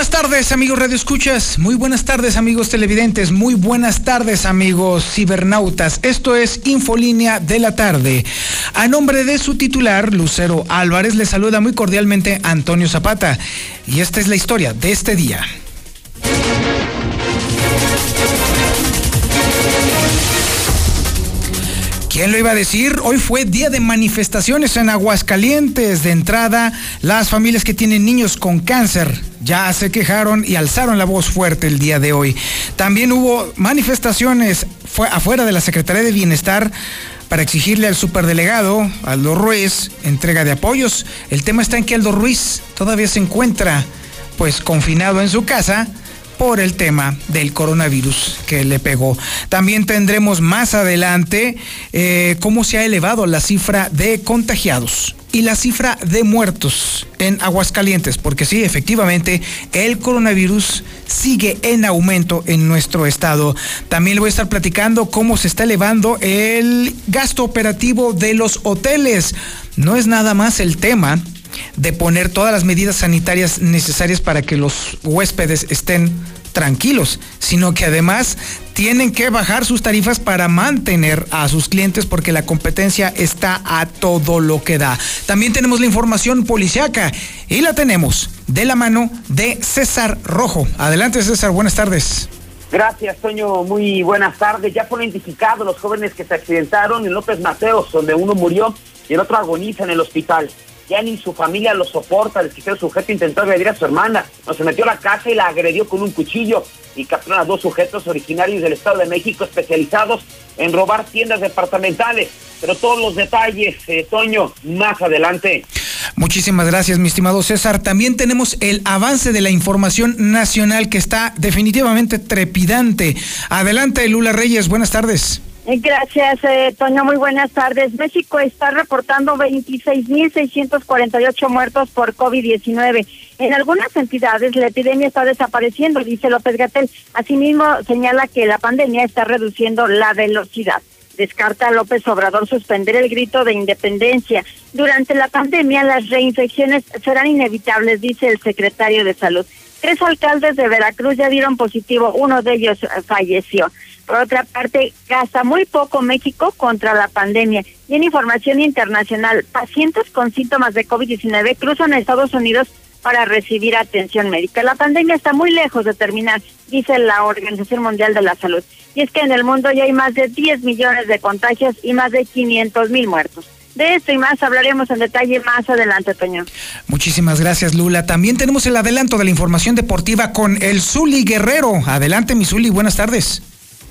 Buenas tardes amigos Radio Escuchas, muy buenas tardes amigos televidentes, muy buenas tardes amigos cibernautas. Esto es Infolínea de la tarde. A nombre de su titular, Lucero Álvarez, le saluda muy cordialmente Antonio Zapata. Y esta es la historia de este día. ¿Quién lo iba a decir? Hoy fue día de manifestaciones en Aguascalientes. De entrada, las familias que tienen niños con cáncer ya se quejaron y alzaron la voz fuerte el día de hoy. También hubo manifestaciones afuera de la Secretaría de Bienestar para exigirle al superdelegado, Aldo Ruiz, entrega de apoyos. El tema está en que Aldo Ruiz todavía se encuentra pues confinado en su casa por el tema del coronavirus que le pegó. También tendremos más adelante eh, cómo se ha elevado la cifra de contagiados y la cifra de muertos en Aguascalientes, porque sí, efectivamente, el coronavirus sigue en aumento en nuestro estado. También le voy a estar platicando cómo se está elevando el gasto operativo de los hoteles. No es nada más el tema de poner todas las medidas sanitarias necesarias para que los huéspedes estén tranquilos, sino que además tienen que bajar sus tarifas para mantener a sus clientes porque la competencia está a todo lo que da. También tenemos la información policiaca y la tenemos de la mano de César Rojo. Adelante César, buenas tardes. Gracias, Toño. Muy buenas tardes. Ya fueron identificados los jóvenes que se accidentaron en López Mateos, donde uno murió y el otro agoniza en el hospital ya ni su familia lo soporta, el el sujeto intentó agredir a su hermana, no se metió a la casa y la agredió con un cuchillo y capturaron a dos sujetos originarios del Estado de México especializados en robar tiendas departamentales. Pero todos los detalles, eh, Toño, más adelante. Muchísimas gracias, mi estimado César. También tenemos el avance de la información nacional que está definitivamente trepidante. Adelante, Lula Reyes, buenas tardes. Gracias, eh, Toño. Muy buenas tardes. México está reportando 26.648 muertos por COVID-19. En algunas entidades la epidemia está desapareciendo, dice López Gatel. Asimismo, señala que la pandemia está reduciendo la velocidad. Descarta López Obrador suspender el grito de independencia. Durante la pandemia las reinfecciones serán inevitables, dice el secretario de Salud. Tres alcaldes de Veracruz ya dieron positivo, uno de ellos falleció. Por otra parte, gasta muy poco México contra la pandemia. Y en información internacional, pacientes con síntomas de COVID-19 cruzan a Estados Unidos para recibir atención médica. La pandemia está muy lejos de terminar, dice la Organización Mundial de la Salud. Y es que en el mundo ya hay más de 10 millones de contagios y más de 500 mil muertos. De esto y más hablaremos en detalle más adelante, Toño. Muchísimas gracias, Lula. También tenemos el adelanto de la información deportiva con el Zuli Guerrero. Adelante, mi Zuli, buenas tardes.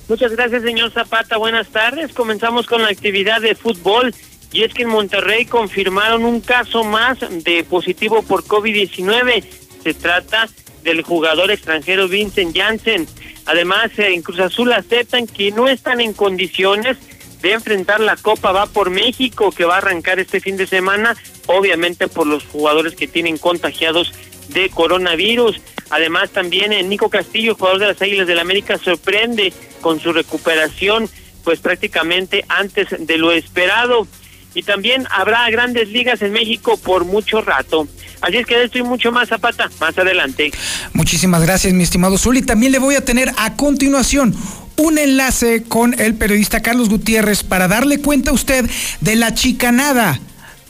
Muchas gracias, señor Zapata. Buenas tardes. Comenzamos con la actividad de fútbol. Y es que en Monterrey confirmaron un caso más de positivo por COVID-19. Se trata del jugador extranjero Vincent Janssen. Además, en Cruz Azul aceptan que no están en condiciones de enfrentar la Copa Va por México, que va a arrancar este fin de semana, obviamente por los jugadores que tienen contagiados de coronavirus. Además, también eh, Nico Castillo, jugador de las Águilas del la América, sorprende con su recuperación, pues prácticamente antes de lo esperado. Y también habrá grandes ligas en México por mucho rato. Así es que estoy mucho más Zapata más adelante. Muchísimas gracias, mi estimado Zuli. También le voy a tener a continuación un enlace con el periodista Carlos Gutiérrez para darle cuenta a usted de la chicanada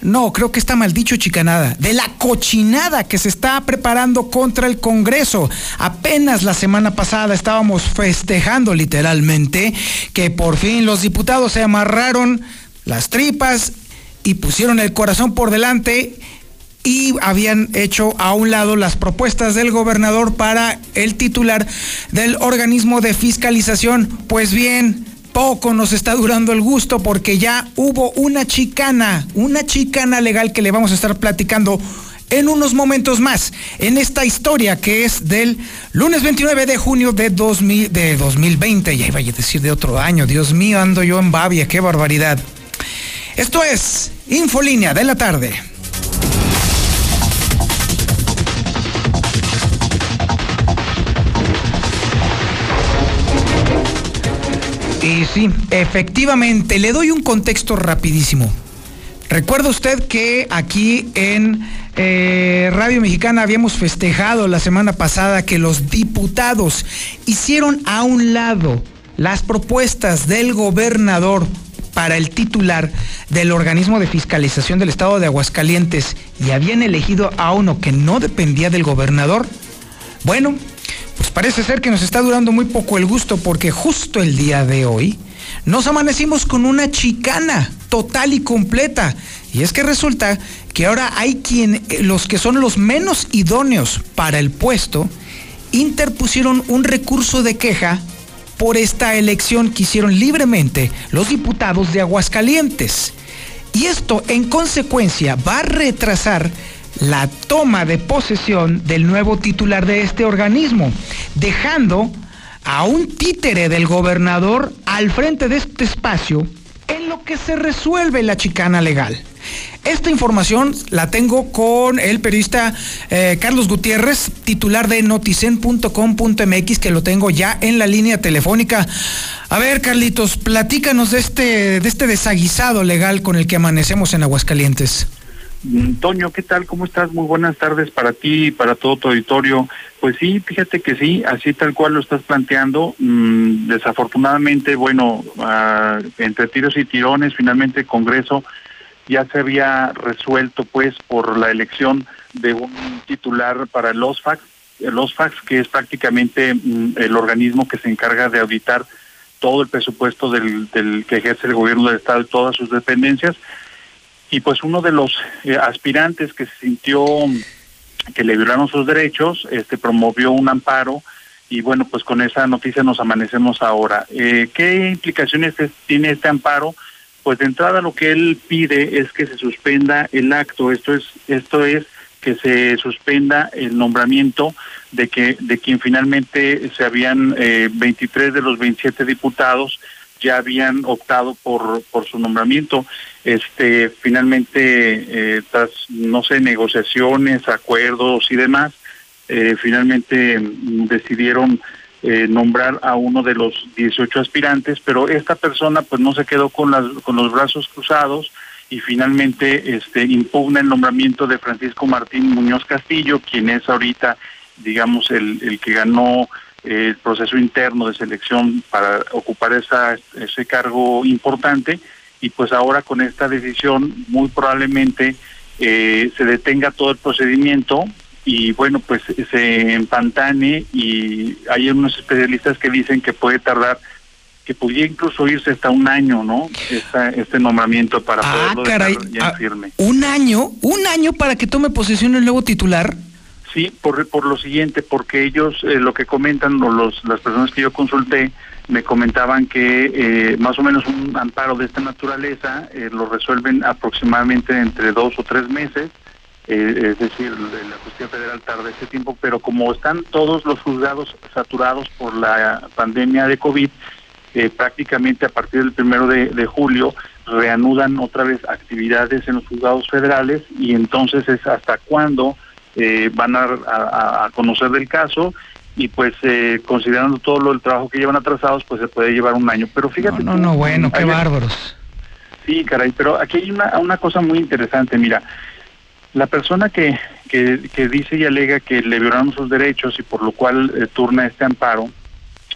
no, creo que está mal dicho chicanada, de la cochinada que se está preparando contra el Congreso. Apenas la semana pasada estábamos festejando literalmente que por fin los diputados se amarraron las tripas y pusieron el corazón por delante y habían hecho a un lado las propuestas del gobernador para el titular del organismo de fiscalización. Pues bien, poco nos está durando el gusto porque ya hubo una chicana, una chicana legal que le vamos a estar platicando en unos momentos más en esta historia que es del lunes 29 de junio de, 2000, de 2020. Ya iba a decir de otro año. Dios mío, ando yo en Babia, qué barbaridad. Esto es Infolínea de la tarde. Y sí, efectivamente, le doy un contexto rapidísimo. Recuerda usted que aquí en eh, Radio Mexicana habíamos festejado la semana pasada que los diputados hicieron a un lado las propuestas del gobernador para el titular del organismo de fiscalización del estado de Aguascalientes y habían elegido a uno que no dependía del gobernador. Bueno, pues parece ser que nos está durando muy poco el gusto porque justo el día de hoy nos amanecimos con una chicana total y completa. Y es que resulta que ahora hay quien, eh, los que son los menos idóneos para el puesto, interpusieron un recurso de queja por esta elección que hicieron libremente los diputados de Aguascalientes. Y esto, en consecuencia, va a retrasar la toma de posesión del nuevo titular de este organismo, dejando a un títere del gobernador al frente de este espacio en lo que se resuelve la chicana legal. Esta información la tengo con el periodista eh, Carlos Gutiérrez, titular de noticen.com.mx, que lo tengo ya en la línea telefónica. A ver, Carlitos, platícanos de este, de este desaguisado legal con el que amanecemos en Aguascalientes. Mm, Toño, ¿qué tal? ¿Cómo estás? Muy buenas tardes para ti y para todo tu auditorio. Pues sí, fíjate que sí, así tal cual lo estás planteando. Mm, desafortunadamente, bueno, ah, entre tiros y tirones, finalmente el Congreso ya se había resuelto pues por la elección de un titular para el OSFAX, el OSFAX que es prácticamente mm, el organismo que se encarga de auditar todo el presupuesto del, del que ejerce el gobierno del Estado y todas sus dependencias y pues uno de los eh, aspirantes que se sintió que le violaron sus derechos, este promovió un amparo y bueno, pues con esa noticia nos amanecemos ahora. Eh, ¿Qué implicaciones tiene este amparo? Pues de entrada lo que él pide es que se suspenda el acto, esto es, esto es que se suspenda el nombramiento de que de quien finalmente se habían eh, 23 de los 27 diputados ya habían optado por, por su nombramiento. Este, finalmente, eh, tras, no sé, negociaciones, acuerdos y demás, eh, finalmente mm, decidieron eh, nombrar a uno de los 18 aspirantes, pero esta persona pues no se quedó con, las, con los brazos cruzados y finalmente este, impugna el nombramiento de Francisco Martín Muñoz Castillo, quien es ahorita, digamos, el, el que ganó el proceso interno de selección para ocupar esa, ese cargo importante y pues ahora con esta decisión muy probablemente eh, se detenga todo el procedimiento y bueno pues se empantane y hay unos especialistas que dicen que puede tardar que podría incluso irse hasta un año, ¿no? este nombramiento para ah, poderlo ya ah, firme. ¿Un año? ¿Un año para que tome posesión el nuevo titular? Sí, por, por lo siguiente, porque ellos eh, lo que comentan, o los, las personas que yo consulté, me comentaban que eh, más o menos un amparo de esta naturaleza eh, lo resuelven aproximadamente entre dos o tres meses, es decir, la justicia federal tarda ese tiempo, pero como están todos los juzgados saturados por la pandemia de COVID, prácticamente a partir del primero de, de julio reanudan otra vez actividades en los juzgados federales y entonces es hasta cuándo eh, van a, conocer del caso y pues eh, considerando todo lo, el trabajo que llevan atrasados, pues se puede llevar un año. Pero fíjate... No, no, bueno, qué bárbaros. Sí, caray, pero aquí hay una, una cosa muy interesante, mira, la persona que, que, que dice y alega que le violaron sus derechos y por lo cual eh, turna este amparo,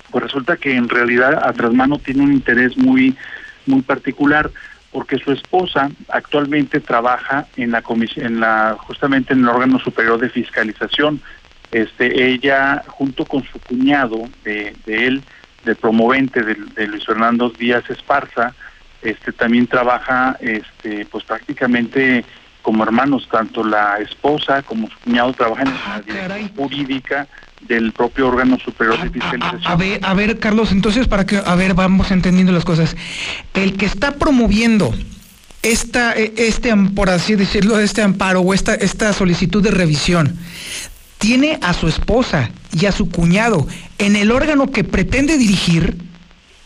pues resulta que en realidad a Trasmano tiene un interés muy, muy particular porque su esposa actualmente trabaja en la comisión, en la justamente en el órgano superior de fiscalización. Este, ella junto con su cuñado de, de él, de promovente de, Luis Fernando Díaz Esparza, este, también trabaja, este, pues prácticamente como hermanos, tanto la esposa como su cuñado trabajan en la ah, dirección jurídica del propio órgano superior de fiscalización. A, ver, a ver, Carlos, entonces para que, a ver, vamos entendiendo las cosas. El que está promoviendo esta, e, este, por así decirlo, este amparo o esta, esta solicitud de revisión, tiene a su esposa y a su cuñado en el órgano que pretende dirigir.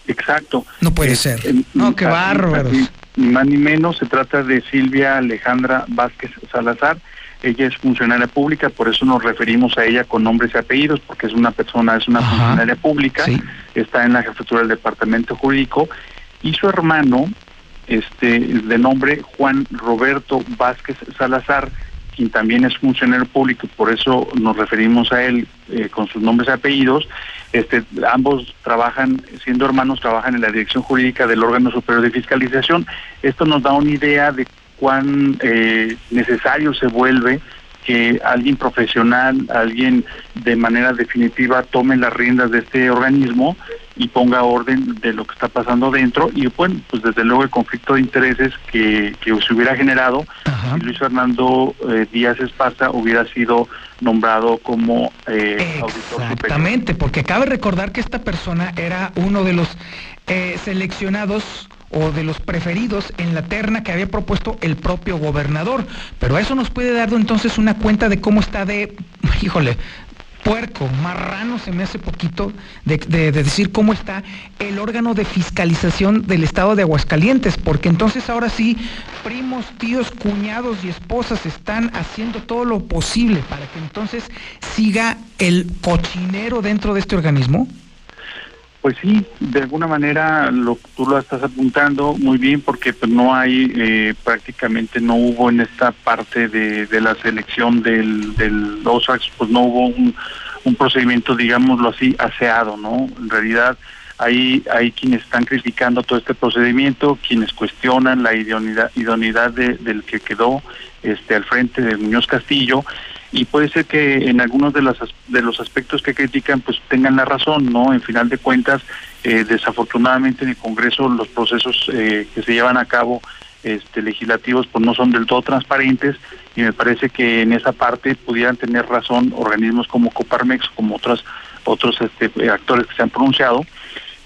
Exacto. No puede ser. no, qué bárbaros. Ni más ni menos, se trata de Silvia Alejandra Vázquez Salazar ella es funcionaria pública, por eso nos referimos a ella con nombres y apellidos, porque es una persona, es una funcionaria pública, está en la jefatura del departamento jurídico, y su hermano, este, de nombre Juan Roberto Vázquez Salazar, quien también es funcionario público, por eso nos referimos a él eh, con sus nombres y apellidos. Este, ambos trabajan, siendo hermanos, trabajan en la dirección jurídica del órgano superior de fiscalización. Esto nos da una idea de cuán eh, necesario se vuelve que alguien profesional, alguien de manera definitiva tome las riendas de este organismo y ponga orden de lo que está pasando dentro. Y bueno, pues desde luego el conflicto de intereses que, se hubiera generado si Luis Fernando eh, Díaz Esparza hubiera sido nombrado como eh, auditor Exactamente, porque cabe recordar que esta persona era uno de los eh, seleccionados o de los preferidos en la terna que había propuesto el propio gobernador. Pero eso nos puede dar entonces una cuenta de cómo está de, híjole, puerco, marrano se me hace poquito de, decir cómo está el órgano de fiscalización del estado de Aguascalientes, porque entonces ahora sí, primos, tíos, cuñados y esposas están haciendo todo lo posible para que entonces siga el cochinero dentro de este organismo. Pues sí, de alguna manera lo, tú lo estás apuntando muy bien porque pues, no hay, eh, prácticamente no hubo en esta parte de, la selección del, del pues no hubo un, procedimiento, digámoslo así, aseado, ¿no? En realidad hay, hay quienes están criticando todo este procedimiento, quienes cuestionan la idoneidad, idoneidad del que quedó este, al frente de Muñoz Castillo y puede ser que en algunos de, los aspectos que critican pues tengan la razón, ¿no? En final de cuentas, eh, desafortunadamente en el Congreso los procesos eh, que se llevan a cabo este, legislativos pues no son del todo transparentes y me parece que en esa parte pudieran tener razón organismos como Coparmex, como otras, otros este, actores que se han pronunciado,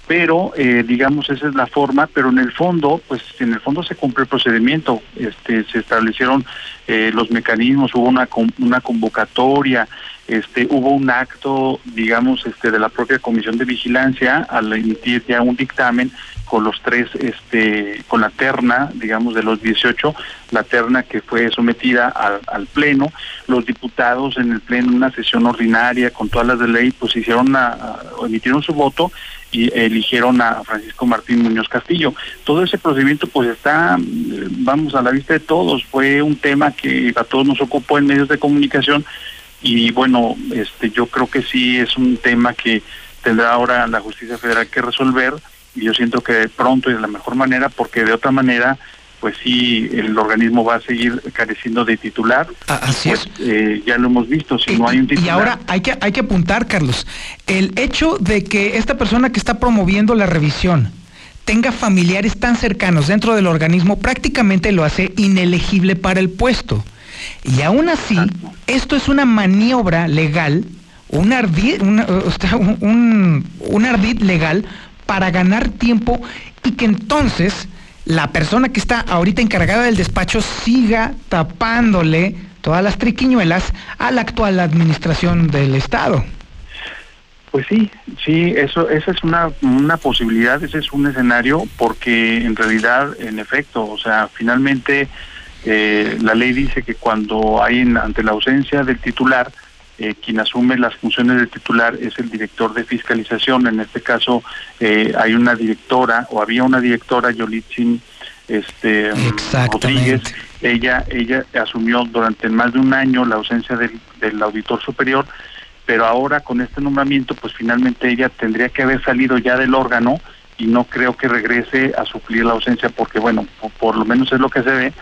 pero eh, digamos esa es la forma, pero en el fondo, pues en el fondo se cumple el procedimiento, este, se establecieron eh, los mecanismos, hubo una, una convocatoria, este, hubo un acto, digamos, este, de la propia Comisión de Vigilancia al emitir ya un dictamen con los tres, este, con la terna, digamos, de los 18, la terna que fue sometida al, al Pleno, los diputados en el Pleno, una sesión ordinaria con todas las de ley, pues hicieron, emitieron su voto y eligieron a Francisco Martín Muñoz Castillo. Todo ese procedimiento pues está, vamos, a la vista de todos, fue un tema que a todos nos ocupó en medios de comunicación y bueno, este yo creo que sí es un tema que tendrá ahora la justicia federal que resolver y yo siento que pronto y de la mejor manera porque de otra manera pues sí, el organismo va a seguir careciendo de titular. Ah, así pues, eh, ya lo hemos visto, si no hay un titular. Y ahora hay que, hay que apuntar, Carlos, el hecho de que esta persona que está promoviendo la revisión tenga familiares tan cercanos dentro del organismo prácticamente lo hace inelegible para el puesto. Y aún así, esto es una maniobra legal, un ardid, un, un ardid legal para ganar tiempo y que entonces la persona que está ahorita encargada del despacho siga tapándole todas las triquiñuelas a la actual administración del Estado. Pues sí, sí, eso, esa es una, una posibilidad, ese es un escenario, porque en realidad, en efecto, o sea, finalmente eh, la ley dice que cuando hay ante la ausencia del titular, eh, quien asume las funciones del titular es el director de fiscalización. En este caso eh, hay una directora o había una directora, Yolitzin este, Rodríguez. Ella, ella asumió durante más de un año la ausencia del, del auditor superior, pero ahora con este nombramiento, pues finalmente ella tendría que haber salido ya del órgano y no creo que regrese a suplir la ausencia porque bueno, por lo menos es lo que se ve,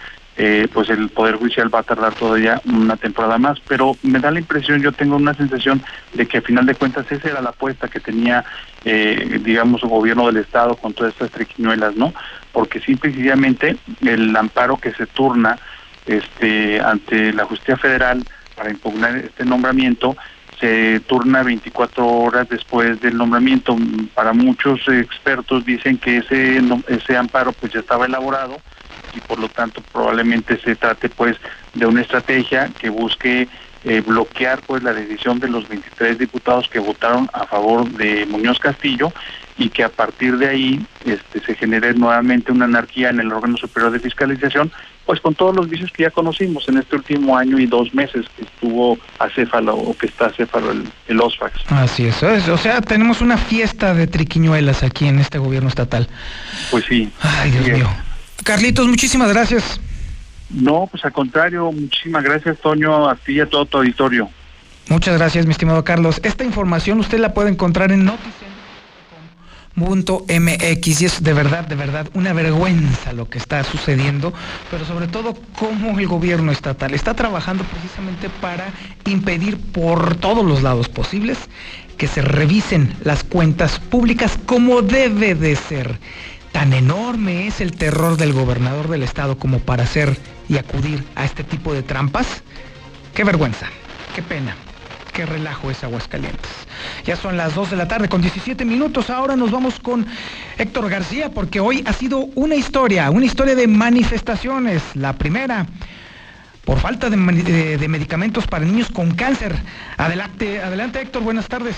eh, pues el Poder Judicial va a tardar todavía una temporada más, pero me da la impresión, yo tengo una sensación de que a final de cuentas esa era la apuesta que tenía, eh, digamos, el gobierno del Estado con todas estas triquiñuelas, ¿no? Porque simple y el amparo que se turna este, ante la justicia federal para impugnar este nombramiento se turna 24 horas después del nombramiento. Para muchos expertos dicen que ese ese amparo pues ya estaba elaborado y por lo tanto probablemente se trate pues de una estrategia que busque eh, bloquear pues la decisión de los 23 diputados que votaron a favor de Muñoz Castillo y que a partir de ahí este, se genere nuevamente una anarquía en el órgano superior de fiscalización, pues con todos los vicios que ya conocimos en este último año y dos meses que estuvo acéfalo o que está acéfalo el, el OSFAX. Así es, o sea, tenemos una fiesta de triquiñuelas aquí en este gobierno estatal. Pues sí. Ay, Dios mío. Carlitos, muchísimas gracias. No, pues al contrario, muchísimas gracias, Toño, a ti y a todo tu auditorio. Muchas gracias, mi estimado Carlos. Esta información usted la puede encontrar en MX y es de verdad, de verdad una vergüenza lo que está sucediendo, pero sobre todo cómo el gobierno estatal está trabajando precisamente para impedir por todos los lados posibles que se revisen las cuentas públicas como debe de ser. Tan enorme es el terror del gobernador del estado como para hacer y acudir a este tipo de trampas. Qué vergüenza, qué pena qué relajo es Aguascalientes. Ya son las 2 de la tarde con 17 minutos. Ahora nos vamos con Héctor García porque hoy ha sido una historia, una historia de manifestaciones. La primera por falta de, de medicamentos para niños con cáncer. Adelante, adelante Héctor, buenas tardes.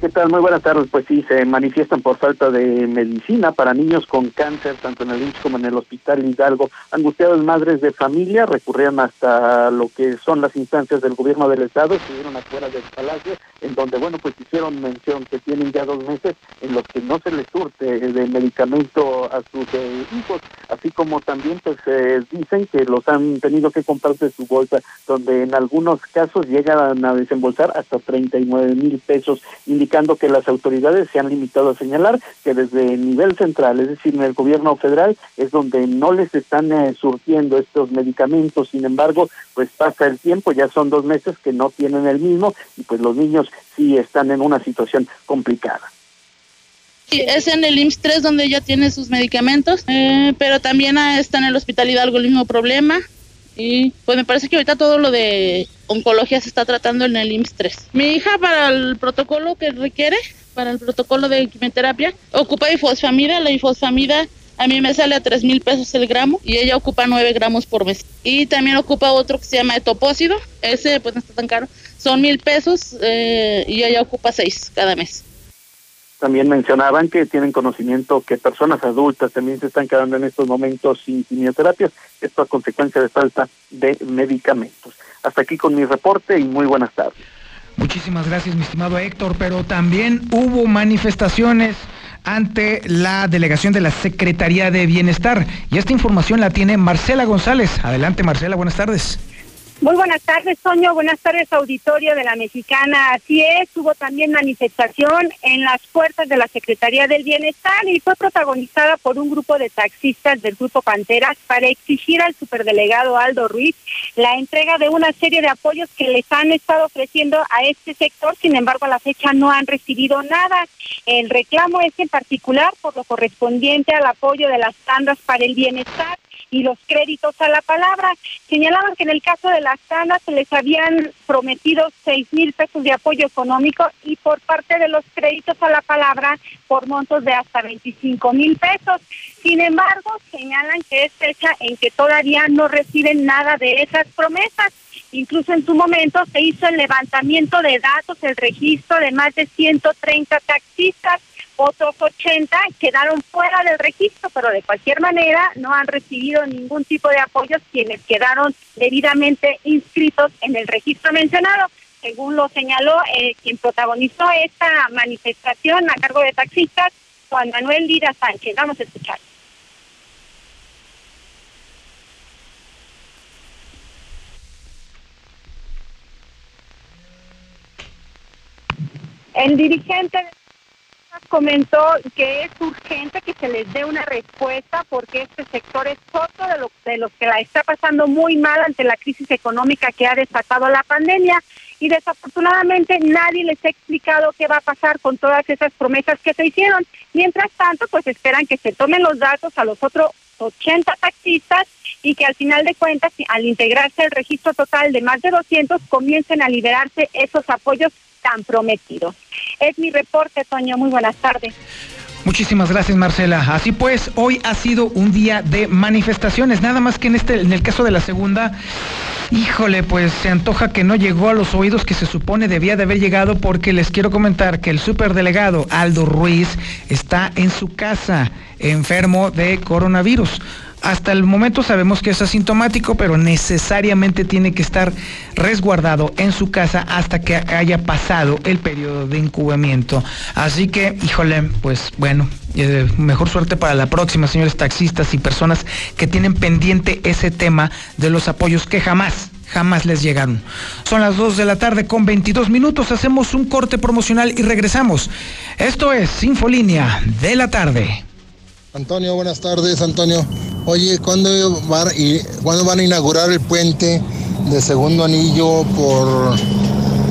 ¿Qué tal? Muy buenas tardes. Pues sí, se manifiestan por falta de medicina para niños con cáncer, tanto en el IMSS como en el Hospital Hidalgo. Angustiadas madres de familia recurrían hasta lo que son las instancias del gobierno del Estado, estuvieron afuera del palacio, en donde, bueno, pues hicieron mención que tienen ya dos meses en los que no se les surte de medicamento a sus eh, hijos, así como también pues eh, dicen que los han tenido que comprar de su bolsa, donde en algunos casos llegan a desembolsar hasta 39 mil pesos indicando que las autoridades se han limitado a señalar que desde el nivel central, es decir, en el gobierno federal, es donde no les están eh, surtiendo estos medicamentos. Sin embargo, pues pasa el tiempo, ya son dos meses que no tienen el mismo y pues los niños sí están en una situación complicada. Sí, es en el IMSS 3 donde ella tiene sus medicamentos, eh, pero también está en el Hospital Hidalgo el mismo problema. Y pues me parece que ahorita todo lo de oncología se está tratando en el IMSS 3. Mi hija para el protocolo que requiere, para el protocolo de quimioterapia, ocupa ifosfamida. La ifosfamida a mí me sale a 3 mil pesos el gramo y ella ocupa 9 gramos por mes. Y también ocupa otro que se llama etopósido. Ese pues no está tan caro. Son mil pesos eh, y ella ocupa 6 cada mes. También mencionaban que tienen conocimiento que personas adultas también se están quedando en estos momentos sin quimioterapias, esto a consecuencia de falta de medicamentos. Hasta aquí con mi reporte y muy buenas tardes. Muchísimas gracias, mi estimado Héctor, pero también hubo manifestaciones ante la delegación de la Secretaría de Bienestar. Y esta información la tiene Marcela González. Adelante, Marcela, buenas tardes. Muy buenas tardes, Soño. Buenas tardes, auditorio de la Mexicana. Así es, hubo también manifestación en las puertas de la Secretaría del Bienestar y fue protagonizada por un grupo de taxistas del Grupo Panteras para exigir al superdelegado Aldo Ruiz la entrega de una serie de apoyos que les han estado ofreciendo a este sector. Sin embargo, a la fecha no han recibido nada. El reclamo es en particular por lo correspondiente al apoyo de las tandas para el bienestar y los créditos a la palabra. Señalaban que en el caso de las tandas se les habían prometido seis mil pesos de apoyo económico y por parte de los créditos a la palabra por montos de hasta 25 mil pesos. Sin embargo, señalan que es fecha en que todavía no reciben nada de esas promesas. Incluso en su momento se hizo el levantamiento de datos, el registro de más de 130 taxistas otros 80 quedaron fuera del registro, pero de cualquier manera no han recibido ningún tipo de apoyo quienes quedaron debidamente inscritos en el registro mencionado. Según lo señaló eh, quien protagonizó esta manifestación a cargo de taxistas, Juan Manuel Lira Sánchez. Vamos a escuchar. El dirigente comentó que es urgente que se les dé una respuesta porque este sector es otro de, los de los que la está pasando muy mal ante la crisis económica que ha desatado la pandemia y desafortunadamente nadie les ha explicado qué va a pasar con todas esas promesas que se hicieron. Mientras tanto, pues esperan que se tomen los datos a los otros 80 taxistas y que al final de cuentas, al integrarse el registro total de más de 200, comiencen a liberarse esos apoyos tan prometidos. Es mi reporte, Toño. Muy buenas tardes. Muchísimas gracias, Marcela. Así pues, hoy ha sido un día de manifestaciones, nada más que en este, en el caso de la segunda, híjole, pues se antoja que no llegó a los oídos que se supone debía de haber llegado, porque les quiero comentar que el superdelegado Aldo Ruiz está en su casa, enfermo de coronavirus. Hasta el momento sabemos que es asintomático, pero necesariamente tiene que estar resguardado en su casa hasta que haya pasado el periodo de incubamiento. Así que, híjole, pues bueno, eh, mejor suerte para la próxima, señores taxistas y personas que tienen pendiente ese tema de los apoyos que jamás jamás les llegaron. Son las 2 de la tarde con 22 minutos, hacemos un corte promocional y regresamos. Esto es Infolínea de la tarde. Antonio, buenas tardes, Antonio. Oye, ¿cuándo van, y, ¿cuándo van a inaugurar el puente de segundo anillo por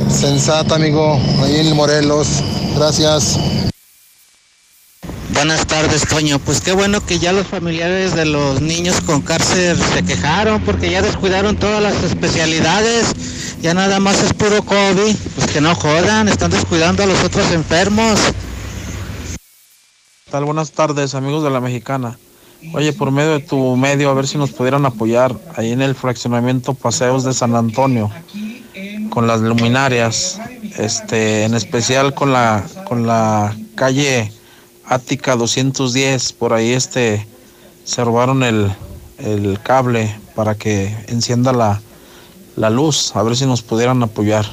Sensata, amigo, ahí en Morelos? Gracias. Buenas tardes, Toño. Pues qué bueno que ya los familiares de los niños con cárcel se quejaron porque ya descuidaron todas las especialidades. Ya nada más es puro COVID. Pues que no jodan, están descuidando a los otros enfermos tal? Buenas tardes, amigos de la Mexicana. Oye, por medio de tu medio, a ver si nos pudieran apoyar ahí en el fraccionamiento Paseos de San Antonio, con las luminarias, este, en especial con la, con la calle Ática 210, por ahí este, se robaron el, el cable para que encienda la, la luz, a ver si nos pudieran apoyar.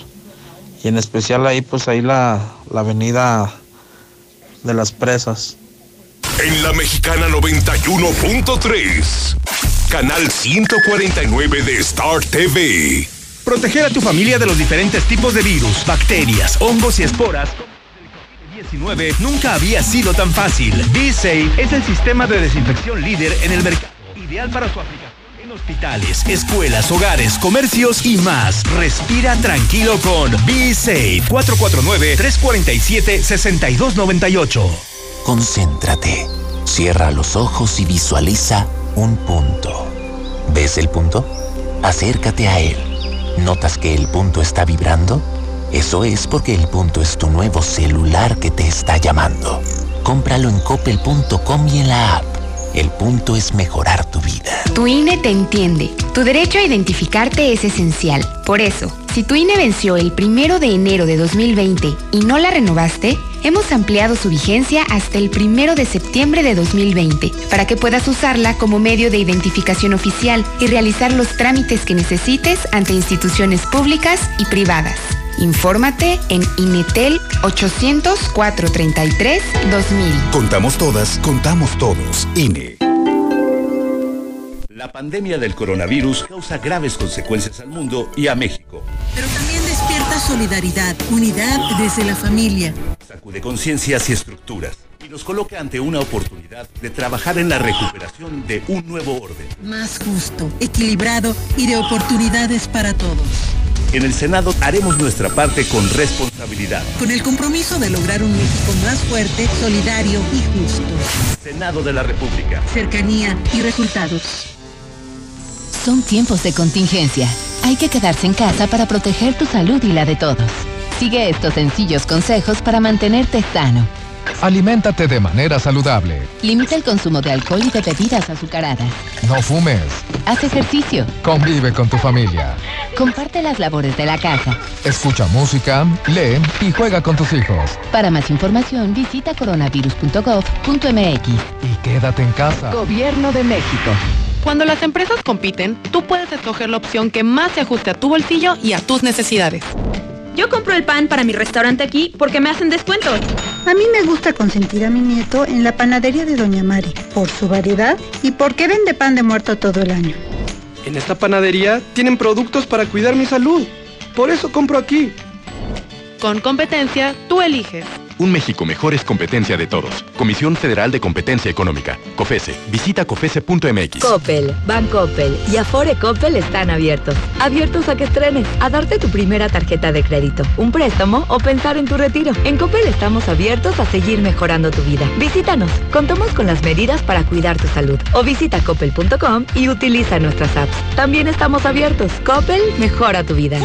Y en especial ahí, pues ahí la, la avenida de las presas en la Mexicana 91.3, canal 149 de Star TV. Proteger a tu familia de los diferentes tipos de virus, bacterias, hongos y esporas. 19 nunca había sido tan fácil. B-Safe es el sistema de desinfección líder en el mercado, ideal para su aplicación en hospitales, escuelas, hogares, comercios y más. Respira tranquilo con B-Safe 449-347-6298. Concéntrate. Cierra los ojos y visualiza un punto. ¿Ves el punto? Acércate a él. ¿Notas que el punto está vibrando? Eso es porque el punto es tu nuevo celular que te está llamando. Cómpralo en coppel.com y en la app. El punto es mejorar tu vida. Tu INE te entiende. Tu derecho a identificarte es esencial. Por eso, si tu INE venció el primero de enero de 2020 y no la renovaste, hemos ampliado su vigencia hasta el primero de septiembre de 2020 para que puedas usarla como medio de identificación oficial y realizar los trámites que necesites ante instituciones públicas y privadas. Infórmate en Inetel 800 433 2000. Contamos todas, contamos todos. INE. La pandemia del coronavirus causa graves consecuencias al mundo y a México. Pero también despierta solidaridad, unidad desde la familia. Sacude conciencias y estructuras y nos coloca ante una oportunidad de trabajar en la recuperación de un nuevo orden. Más justo, equilibrado y de oportunidades para todos. En el Senado haremos nuestra parte con responsabilidad. Con el compromiso de lograr un México más fuerte, solidario y justo. Senado de la República. Cercanía y resultados. Son tiempos de contingencia. Hay que quedarse en casa para proteger tu salud y la de todos. Sigue estos sencillos consejos para mantenerte sano. Aliméntate de manera saludable. Limita el consumo de alcohol y de bebidas azucaradas. No fumes. Haz ejercicio. Convive con tu familia. Comparte las labores de la casa. Escucha música, lee y juega con tus hijos. Para más información visita coronavirus.gov.mx. Y quédate en casa. Gobierno de México. Cuando las empresas compiten, tú puedes escoger la opción que más se ajuste a tu bolsillo y a tus necesidades. Yo compro el pan para mi restaurante aquí porque me hacen descuentos. A mí me gusta consentir a mi nieto en la panadería de Doña Mari por su variedad y porque vende pan de muerto todo el año. En esta panadería tienen productos para cuidar mi salud. Por eso compro aquí. Con competencia, tú eliges. Un México mejor es competencia de todos. Comisión Federal de Competencia Económica. COFESE. Visita COFESE.mx. Coppel, Bancoppel y Afore Coppel están abiertos. Abiertos a que estrenes, a darte tu primera tarjeta de crédito, un préstamo o pensar en tu retiro. En Coppel estamos abiertos a seguir mejorando tu vida. Visítanos. Contamos con las medidas para cuidar tu salud. O visita coppel.com y utiliza nuestras apps. También estamos abiertos. Coppel mejora tu vida.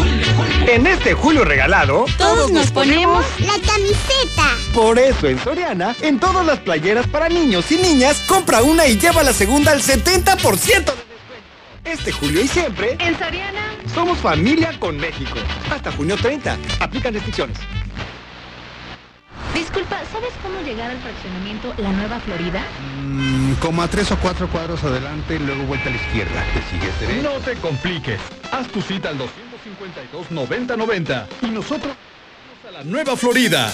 En este julio regalado, todos nos ponemos la camiseta por eso en Soriana, en todas las playeras para niños y niñas, compra una y lleva la segunda al 70% de descuento. Este julio y siempre, en Soriana, somos familia con México. Hasta junio 30. Aplican restricciones. Disculpa, ¿sabes cómo llegar al fraccionamiento La Nueva Florida? Mm, como a tres o cuatro cuadros adelante, luego vuelta a la izquierda. ¿Te sigues? No te compliques. Haz tu cita al 252-9090 y nosotros vamos a la Nueva Florida.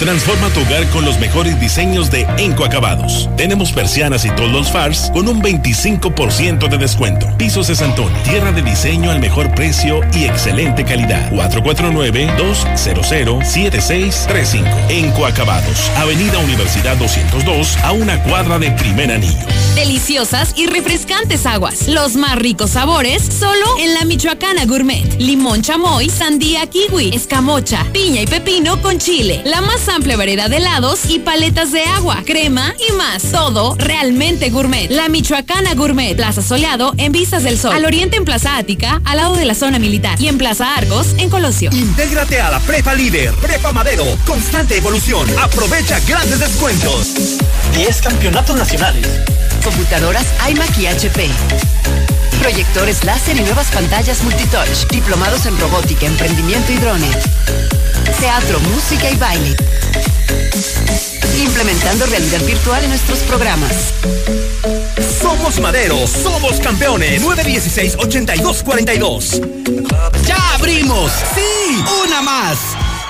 Transforma tu hogar con los mejores diseños de Enco Acabados. Tenemos persianas y toldos Fars con un 25% de descuento. Pisos de Santón, tierra de diseño al mejor precio y excelente calidad. 449-200-7635. Enco Acabados, Avenida Universidad 202, a una cuadra de primer anillo. Deliciosas y refrescantes aguas. Los más ricos sabores solo en la Michoacana Gourmet. Limón chamoy, sandía kiwi, escamocha, piña y pepino con chile. La más amplia variedad de helados y paletas de agua, crema y más. Todo realmente gourmet. La Michoacana Gourmet. Plaza Soleado en Vistas del Sol. Al oriente en Plaza Ática, al lado de la zona militar. Y en Plaza Argos, en Colosio. Intégrate a la Prepa Líder, Prepa Madero, constante evolución. Aprovecha grandes descuentos. 10 campeonatos nacionales. Computadoras iMac y HP. Proyectores láser y nuevas pantallas multitouch. Diplomados en robótica, emprendimiento y drones. Teatro, música y baile. Implementando realidad virtual en nuestros programas. Somos Madero, somos campeones. 916-8242. ¡Ya abrimos! ¡Sí! ¡Una más!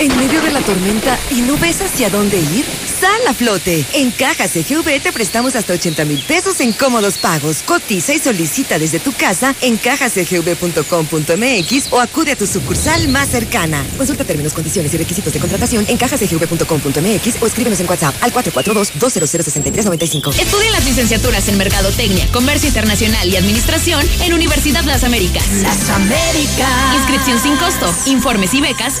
¿En medio de la tormenta y no ves hacia dónde ir? Sal a flote. En Caja CGV te prestamos hasta 80 mil pesos en cómodos pagos. Cotiza y solicita desde tu casa en cajacgv.com.mx o acude a tu sucursal más cercana. Consulta términos, condiciones y requisitos de contratación en cajacgv.com.mx o escríbenos en WhatsApp al 442-200-6395. Estudia las licenciaturas en Mercadotecnia, Comercio Internacional y Administración en Universidad Las Américas. Las Américas. Inscripción sin costo. Informes y becas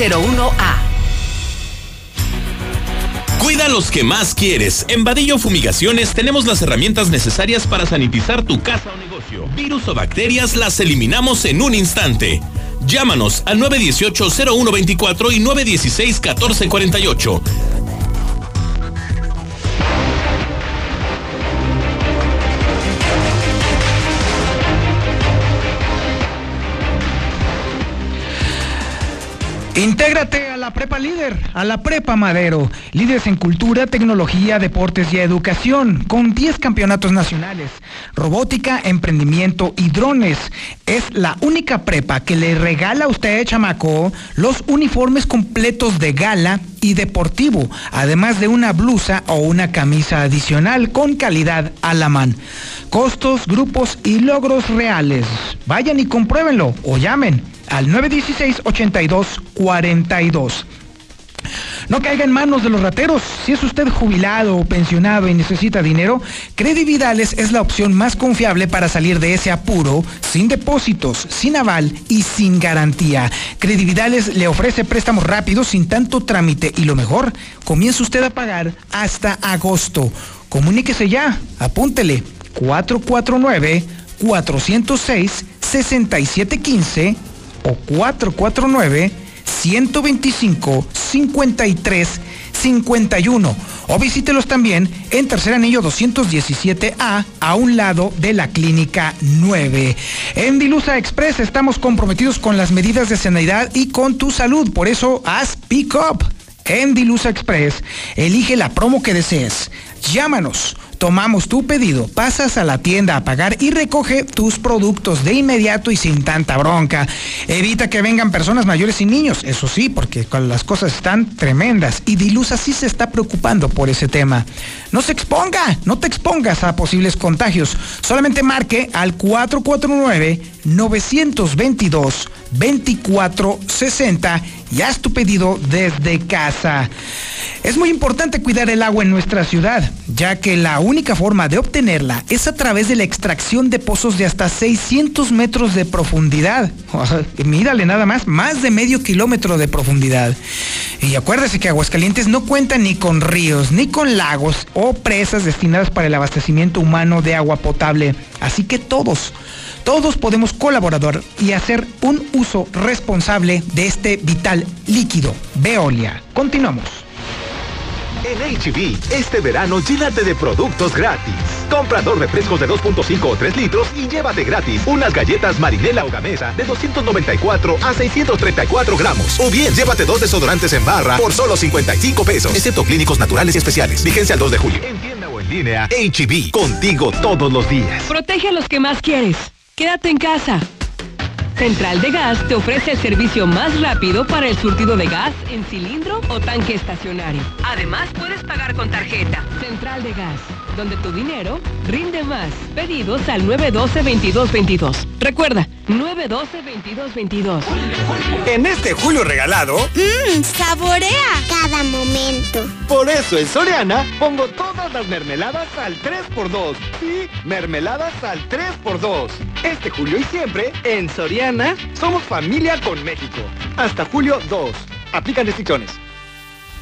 S201-510901A. Cuida a los que más quieres. En Vadillo Fumigaciones tenemos las herramientas necesarias para sanitizar tu casa o negocio. Virus o bacterias las eliminamos en un instante. Llámanos al 918-0124 y 916-1448. Intégrate a la Prepa Líder, a la Prepa Madero. Líderes en cultura, tecnología, deportes y educación, con 10 campeonatos nacionales. Robótica, emprendimiento y drones. Es la única prepa que le regala a usted, chamaco, los uniformes completos de gala y deportivo, además de una blusa o una camisa adicional con calidad alamán. Costos, grupos y logros reales. Vayan y compruébenlo o llamen al 916-8242. No caiga en manos de los rateros. Si es usted jubilado o pensionado y necesita dinero, Credividales es la opción más confiable para salir de ese apuro, sin depósitos, sin aval y sin garantía. Credividales le ofrece préstamos rápidos sin tanto trámite y lo mejor, comienza usted a pagar hasta agosto. Comuníquese ya, apúntele 449 406 6715 o 449 125 53 51 o visítelos también en Tercer Anillo 217A a un lado de la Clínica 9. En Dilusa Express estamos comprometidos con las medidas de sanidad y con tu salud, por eso haz pick up. En Dilusa Express, elige la promo que desees. Llámanos tomamos tu pedido, pasas a la tienda a pagar y recoge tus productos de inmediato y sin tanta bronca. Evita que vengan personas mayores y niños, eso sí, porque las cosas están tremendas y Dilusa sí se está preocupando por ese tema. No se exponga, no te expongas a posibles contagios. Solamente marque al 449-922-2460 y haz tu pedido desde casa. Es muy importante cuidar el agua en nuestra ciudad, ya que la única forma de obtenerla es a través de la extracción de pozos de hasta 600 metros de profundidad. mírale nada más, más de medio kilómetro de profundidad. Y acuérdese que Aguascalientes no cuenta ni con ríos, ni con lagos o presas destinadas para el abastecimiento humano de agua potable. Así que todos, todos podemos colaborar y hacer un uso responsable de este vital líquido. Veolia. Continuamos. En HB, este verano llénate de productos gratis. Compra dos refrescos de 2.5 o 3 litros y llévate gratis unas galletas marinela o gamesa de 294 a 634 gramos. O bien, llévate dos desodorantes en barra por solo 55 pesos, excepto clínicos naturales y especiales. Vigencia al 2 de julio. En tienda o en línea, HB, contigo todos los días. Protege a los que más quieres. Quédate en casa. Central de Gas te ofrece el servicio más rápido para el surtido de gas en cilindro o tanque estacionario. Además, puedes pagar con tarjeta. Central de Gas, donde tu dinero rinde más. Pedidos al 912-2222. Recuerda, 912-2222. En este julio regalado... Mmm, saborea cada momento. Por eso en Soriana pongo todas las mermeladas al 3x2. Sí, mermeladas al 3x2. Este julio y siempre, en Soriana, somos familia con México. Hasta julio 2. Aplican restricciones.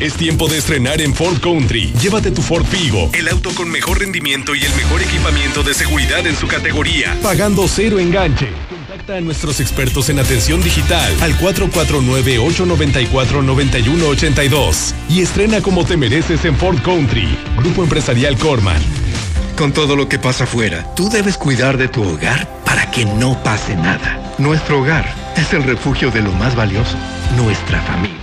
Es tiempo de estrenar en Ford Country. Llévate tu Ford Figo, el auto con mejor rendimiento y el mejor equipamiento de seguridad en su categoría, pagando cero enganche. Contacta a nuestros expertos en atención digital al 449-894-9182 y estrena como te mereces en Ford Country. Grupo Empresarial Corman. Con todo lo que pasa afuera, tú debes cuidar de tu hogar para que no pase nada. Nuestro hogar es el refugio de lo más valioso, nuestra familia.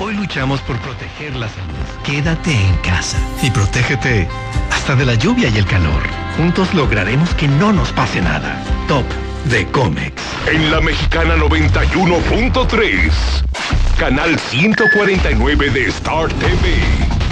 Hoy luchamos por proteger la salud. Quédate en casa y protégete hasta de la lluvia y el calor. Juntos lograremos que no nos pase nada. Top de Comex. En la mexicana 91.3. Canal 149 de Star TV.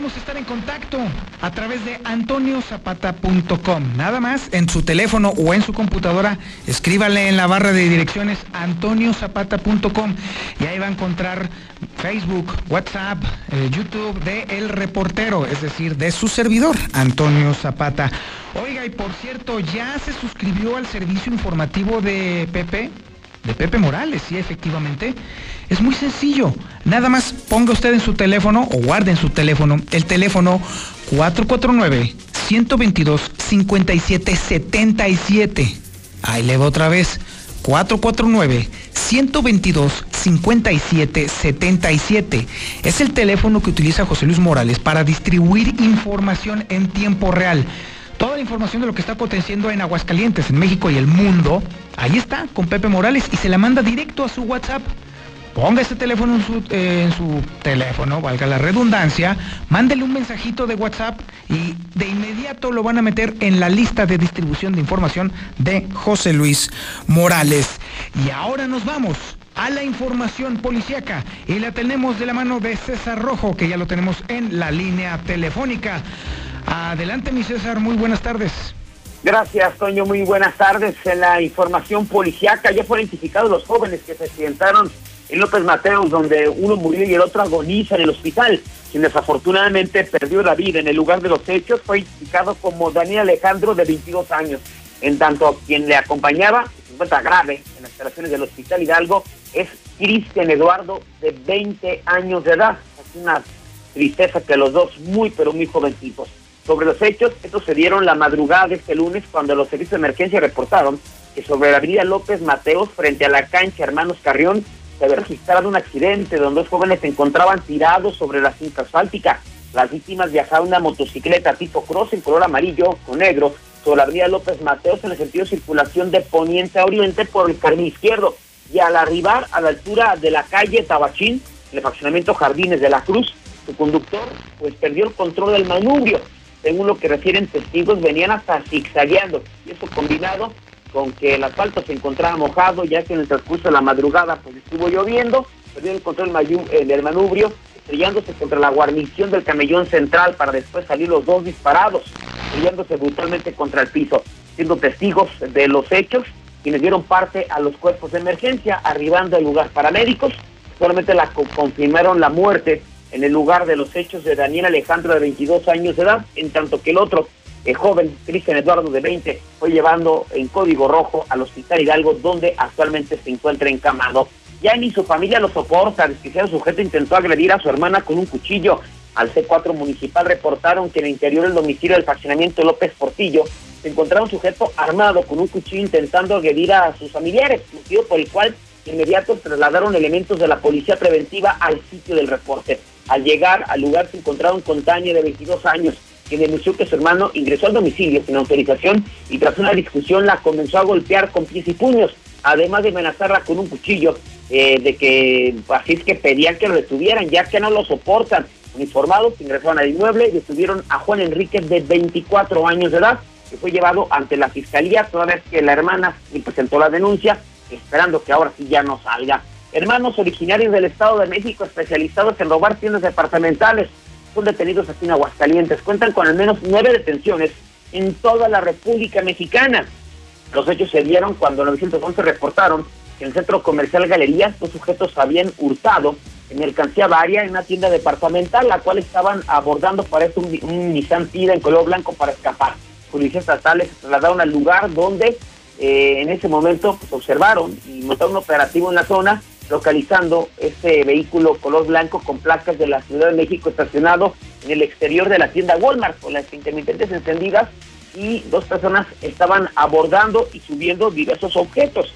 Podemos estar en contacto a través de antoniozapata.com. Nada más en su teléfono o en su computadora, escríbale en la barra de direcciones antoniozapata.com y ahí va a encontrar Facebook, WhatsApp, eh, YouTube de El Reportero, es decir, de su servidor, Antonio Zapata. Oiga, y por cierto, ¿ya se suscribió al servicio informativo de Pepe? De Pepe Morales, sí, efectivamente. Es muy sencillo. Nada más ponga usted en su teléfono o guarde en su teléfono el teléfono 449-122-5777. Ahí le va otra vez. 449-122-5777. Es el teléfono que utiliza José Luis Morales para distribuir información en tiempo real. Toda la información de lo que está aconteciendo en Aguascalientes, en México y el mundo, ahí está, con Pepe Morales, y se la manda directo a su WhatsApp. Ponga ese teléfono en su, eh, en su teléfono, valga la redundancia, mándele un mensajito de WhatsApp y de inmediato lo van a meter en la lista de distribución de información de José Luis Morales. Y ahora nos vamos a la información policíaca y la tenemos de la mano de César Rojo, que ya lo tenemos en la línea telefónica. Adelante, mi César, muy buenas tardes. Gracias, Toño. Muy buenas tardes. En la información policiaca ya fueron identificados los jóvenes que se accidentaron en López Mateos, donde uno murió y el otro agoniza en el hospital, quien desafortunadamente perdió la vida en el lugar de los hechos, fue identificado como Daniel Alejandro, de 22 años, en tanto quien le acompañaba, encuentra grave en las instalaciones del Hospital Hidalgo es Cristian Eduardo, de 20 años de edad. Es una tristeza que los dos muy, pero muy jovencitos. Sobre los hechos, estos se dieron la madrugada de este lunes cuando los servicios de emergencia reportaron que sobre la avenida López Mateos, frente a la cancha Hermanos Carrión, se había registrado un accidente donde dos jóvenes se encontraban tirados sobre la cinta asfáltica. Las víctimas viajaban una motocicleta tipo cross en color amarillo con negro sobre la avenida López Mateos en el sentido de circulación de poniente a oriente por el carril izquierdo. Y al arribar a la altura de la calle Tabachín, en el fraccionamiento Jardines de la Cruz, su conductor pues perdió el control del manubrio. Según lo que refieren testigos, venían hasta zigzagueando. Y eso combinado con que el asfalto se encontraba mojado, ya que en el transcurso de la madrugada pues estuvo lloviendo, perdió el control del manubrio, estrellándose contra la guarnición del camellón central para después salir los dos disparados, estrellándose brutalmente contra el piso, siendo testigos de los hechos, quienes dieron parte a los cuerpos de emergencia, arribando al lugar paramédicos, solamente la confirmaron la muerte en el lugar de los hechos de Daniel Alejandro de 22 años de edad, en tanto que el otro el joven Cristian Eduardo de 20 fue llevando en código rojo al hospital Hidalgo donde actualmente se encuentra encamado. Ya ni su familia lo soporta, el sujeto intentó agredir a su hermana con un cuchillo. Al C4 municipal reportaron que en el interior del domicilio del fraccionamiento López Portillo se encontraba un sujeto armado con un cuchillo intentando agredir a sus familiares, motivo por el cual inmediato trasladaron elementos de la policía preventiva al sitio del reporte. Al llegar al lugar se encontraron con Tania de 22 años, que denunció que su hermano ingresó al domicilio sin autorización y tras una discusión la comenzó a golpear con pies y puños, además de amenazarla con un cuchillo, eh, de que así es que pedían que lo detuvieran, ya que no lo soportan. Uniformados ingresaron al inmueble y detuvieron a Juan Enríquez de 24 años de edad, que fue llevado ante la fiscalía toda vez que la hermana presentó la denuncia, esperando que ahora sí ya no salga. Hermanos originarios del Estado de México especializados en robar tiendas departamentales son detenidos aquí en Aguascalientes. Cuentan con al menos nueve detenciones en toda la República Mexicana. Los hechos se dieron cuando en 911 reportaron que en el centro comercial Galerías dos sujetos habían hurtado en mercancía varia en una tienda departamental, la cual estaban abordando para esto un, Nissan Tida en color blanco para escapar. Policías estatales se trasladaron al lugar donde eh, en ese momento pues, observaron y montaron un operativo en la zona localizando este vehículo color blanco con placas de la Ciudad de México estacionado en el exterior de la tienda Walmart con las intermitentes encendidas y dos personas estaban abordando y subiendo diversos objetos.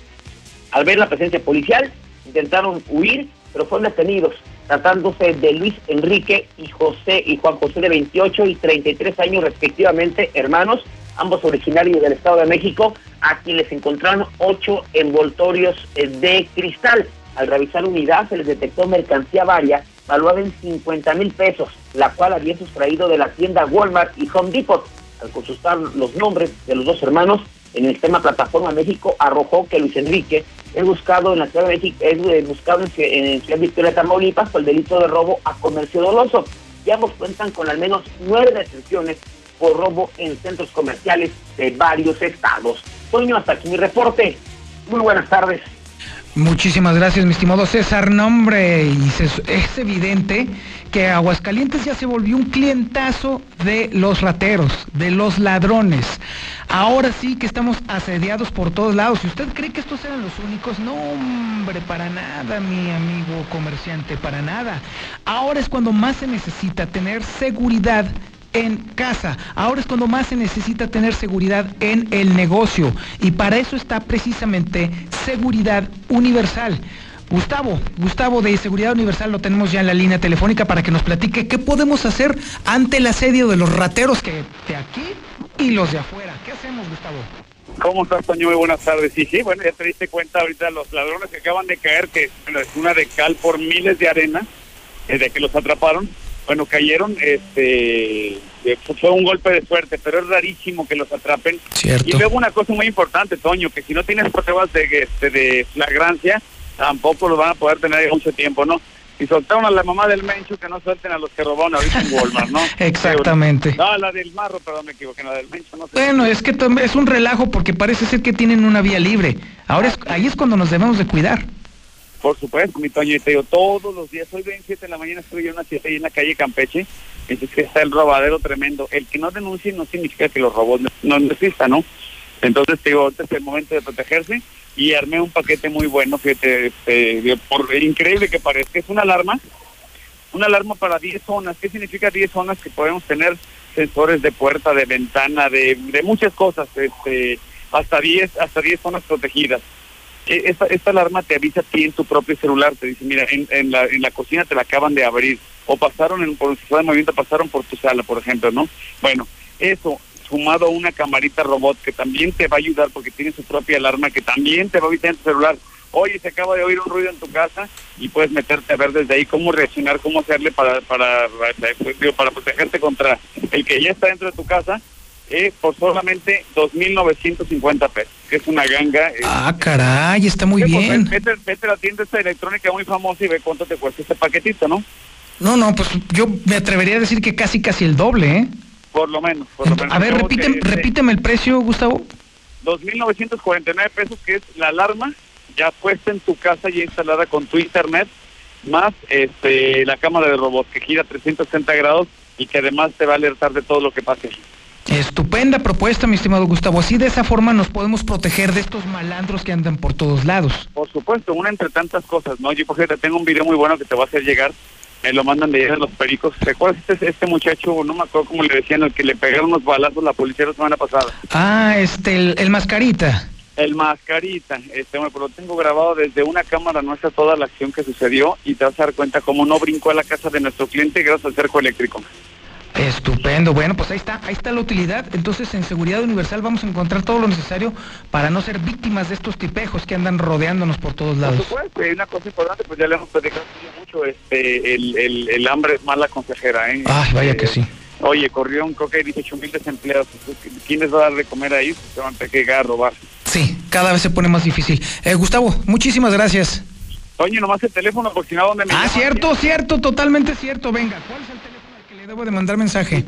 Al ver la presencia policial, intentaron huir, pero fueron detenidos, tratándose de Luis Enrique y José y Juan José de 28 y 33 años respectivamente, hermanos, ambos originarios del Estado de México, a quienes encontraron ocho envoltorios de cristal. Al revisar unidad se les detectó mercancía varia valuada en 50 mil pesos, la cual había sustraído de la tienda Walmart y Home Depot. Al consultar los nombres de los dos hermanos, en el sistema Plataforma México arrojó que Luis Enrique es buscado en la Ciudad de México, es eh, buscado en, en Ciudad Victoria, Tamaulipas, por el delito de robo a comercio doloso. Y ambos cuentan con al menos nueve detenciones por robo en centros comerciales de varios estados. Toño, hasta aquí mi reporte. Muy buenas tardes. Muchísimas gracias, mi estimado César. Nombre, y es evidente que Aguascalientes ya se volvió un clientazo de los rateros, de los ladrones. Ahora sí que estamos asediados por todos lados. Si usted cree que estos eran los únicos, no, hombre, para nada, mi amigo comerciante, para nada. Ahora es cuando más se necesita tener seguridad en casa. Ahora es cuando más se necesita tener seguridad en el negocio y para eso está precisamente seguridad universal. Gustavo, Gustavo de Seguridad Universal lo tenemos ya en la línea telefónica para que nos platique qué podemos hacer ante el asedio de los rateros que de aquí y los de afuera. ¿Qué hacemos, Gustavo? ¿Cómo estás, Toño? Muy buenas tardes. Sí, sí, bueno, ya te diste cuenta ahorita los ladrones que acaban de caer, que es una de cal por miles de arena, desde que los atraparon bueno, cayeron, este, fue un golpe de suerte, pero es rarísimo que los atrapen. Y luego una cosa muy importante, Toño, que si no tienes pruebas de, este, de flagrancia, tampoco lo van a poder tener mucho tiempo, ¿no? Y soltaron a la mamá del Mencho que no suelten a los que robaron ahorita en Walmart, ¿no? Exactamente. No, la del Marro, perdón, me equivoqué, la del Mencho no sé. Bueno, es que es un relajo porque parece ser que tienen una vía libre. Ahora es, ahí es cuando nos debemos de cuidar. Por supuesto, mi Toño, y te digo, todos los días, hoy 27 de la mañana estoy en una siete ahí en la calle Campeche, es que está el robadero tremendo. El que no denuncie no significa que los robos no, no existan, ¿no? Entonces, te digo, este es el momento de protegerse. y armé un paquete muy bueno, fíjate, este, por increíble que parezca, es una alarma, una alarma para 10 zonas. ¿Qué significa 10 zonas? Que podemos tener sensores de puerta, de ventana, de, de muchas cosas, este, hasta 10 hasta 10 zonas protegidas. E, Esta, esta alarma te avisa a ti en tu propio celular, te dice, mira, en, en, la, en la cocina te la acaban de abrir, o pasaron en, por el de movimiento, pasaron por tu sala, por ejemplo, ¿no? Bueno, eso sumado a una camarita robot que también te va a ayudar porque tiene su propia alarma que también te va a avisar en tu celular. Oye, se acaba de oír un ruido en tu casa y puedes meterte a ver desde ahí cómo reaccionar, cómo hacerle para para digo, para protegerte contra el que ya está dentro de tu casa eh, por solamente 2.950 pesos, que es una ganga. eh, Ah, caray, está muy bien. Vete, vete a la tienda esta electrónica muy famosa y ve cuánto te cuesta este paquetito, ¿no? No, no, pues yo me atrevería a decir que casi, casi el doble, ¿eh? Por lo menos. Por lo menos. A ver, repíteme, que, repíteme el precio, Gustavo. 2.949 pesos, que es la alarma ya puesta en tu casa y instalada con tu internet, más este la cámara de robot que gira 360 grados y que además te va a alertar de todo lo que pase. Estupenda propuesta, mi estimado Gustavo. Así de esa forma nos podemos proteger de estos malandros que andan por todos lados. Por supuesto, una entre tantas cosas, ¿no? Yo, por ejemplo, tengo un video muy bueno que te va a hacer llegar. Me lo mandan de de los pericos. ¿Recuerdas este, este muchacho, no me acuerdo cómo le decían, el que le pegaron unos balazos a la policía la semana pasada? Ah, este, el, el mascarita. El mascarita, este, bueno, pero lo tengo grabado desde una cámara nuestra toda la acción que sucedió y te vas a dar cuenta cómo no brincó a la casa de nuestro cliente gracias al cerco eléctrico. Estupendo. Bueno, pues ahí está, ahí está la utilidad. Entonces, en Seguridad Universal vamos a encontrar todo lo necesario para no ser víctimas de estos tipejos que andan rodeándonos por todos Por lados. supuesto, y una cosa importante, pues ya le hemos platicado mucho, este, el, el, el hambre es mala consejera, ¿eh? Ay, vaya que sí. Oye, corrieron, creo que hay 18 mil desempleados. ¿Quién les va a dar de comer ahí? Pues se van a tener que llegar a robar. Sí, cada vez se pone más difícil. Eh, Gustavo, muchísimas gracias. Oye, nomás el teléfono, porque si no, ¿dónde me Ah, llaman? cierto, cierto, totalmente cierto. Venga, ¿cuál es el teléfono le debo de mandar mensaje?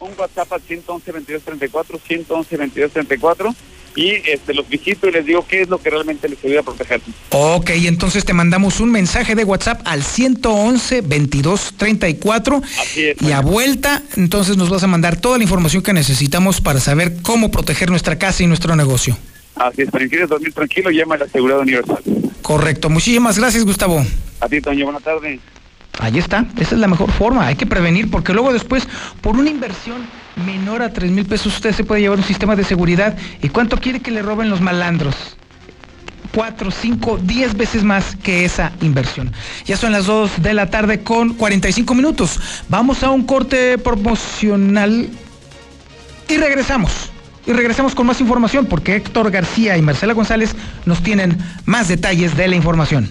Un WhatsApp al 111 22 34 111 22 34 y este, los visito y les digo qué es lo que realmente les ayuda a proteger. Ok, entonces te mandamos un mensaje de WhatsApp al 111 22 34 Así es. y a vuelta, entonces nos vas a mandar toda la información que necesitamos para saber cómo proteger nuestra casa y nuestro negocio. Así es, quieres dormir tranquilo, llama a la Seguridad Universal. Correcto, muchísimas gracias Gustavo. A ti, Toño, buena tarde. Ahí está, esa es la mejor forma, hay que prevenir porque luego después, por una inversión menor a 3 mil pesos, usted se puede llevar un sistema de seguridad. ¿Y cuánto quiere que le roben los malandros? Cuatro, cinco, diez veces más que esa inversión. Ya son las 2 de la tarde con 45 minutos. Vamos a un corte promocional y regresamos. Y regresamos con más información porque Héctor García y Marcela González nos tienen más detalles de la información.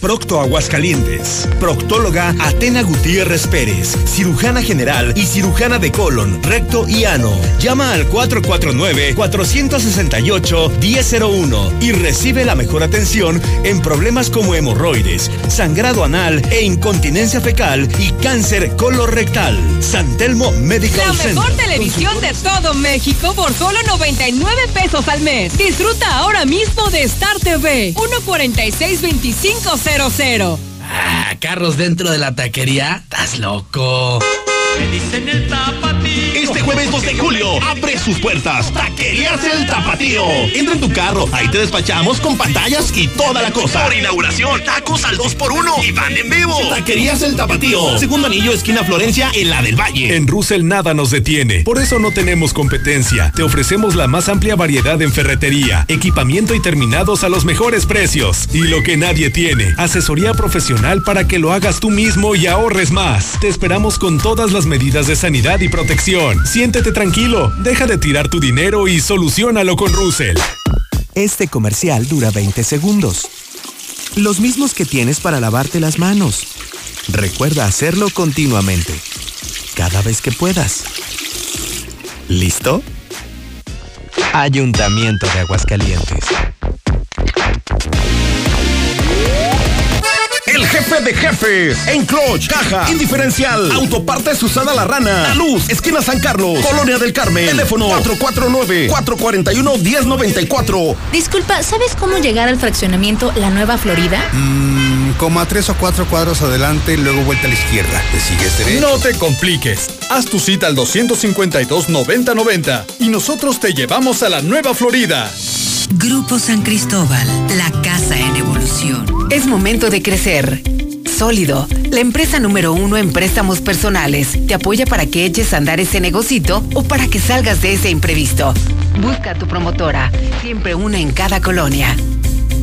Procto Aguascalientes. Proctóloga Atena Gutiérrez Pérez. Cirujana general y cirujana de colon, recto y ano. Llama al 449-468-1001 y recibe la mejor atención en problemas como hemorroides, sangrado anal e incontinencia fecal y cáncer colorectal. San Telmo Medical La Center. mejor televisión de todo México por solo 99 pesos al mes. Disfruta ahora mismo de Star TV 146-2500. Ah, carros dentro de la taquería. ¿Estás loco? Este jueves 2 de julio abre sus puertas Taquerías El Tapatío. Entra en tu carro, ahí te despachamos con pantallas y toda la cosa. Por inauguración, tacos al 2x1 y van en vivo. Taquerías El Tapatío. Segundo anillo, esquina Florencia, en la del Valle. En Russell nada nos detiene. Por eso no tenemos competencia. Te ofrecemos la más amplia variedad en ferretería, equipamiento y terminados a los mejores precios. Y lo que nadie tiene, asesoría profesional para que lo hagas tú mismo y ahorres más. Te esperamos con todas las medidas de sanidad y protección. Siéntete tranquilo, deja de tirar tu dinero y solucionalo con Russell. Este comercial dura 20 segundos. Los mismos que tienes para lavarte las manos. Recuerda hacerlo continuamente. Cada vez que puedas. ¿Listo? Ayuntamiento de Aguascalientes. Jefe de jefes. En Clutch, Caja, Indiferencial. Autopartes Usada La Rana. La Luz, esquina San Carlos. Colonia del Carmen. Teléfono 449-441-1094. Disculpa, ¿sabes cómo llegar al fraccionamiento La Nueva Florida? Mmm, como a tres o cuatro cuadros adelante, luego vuelta a la izquierda. ¿Te sigues derecho? No te compliques. Haz tu cita al 252-9090 y nosotros te llevamos a la Nueva Florida. Grupo San Cristóbal, la casa en evolución. Es momento de crecer. Sólido, la empresa número uno en préstamos personales, te apoya para que eches a andar ese negocito o para que salgas de ese imprevisto. Busca a tu promotora, siempre una en cada colonia.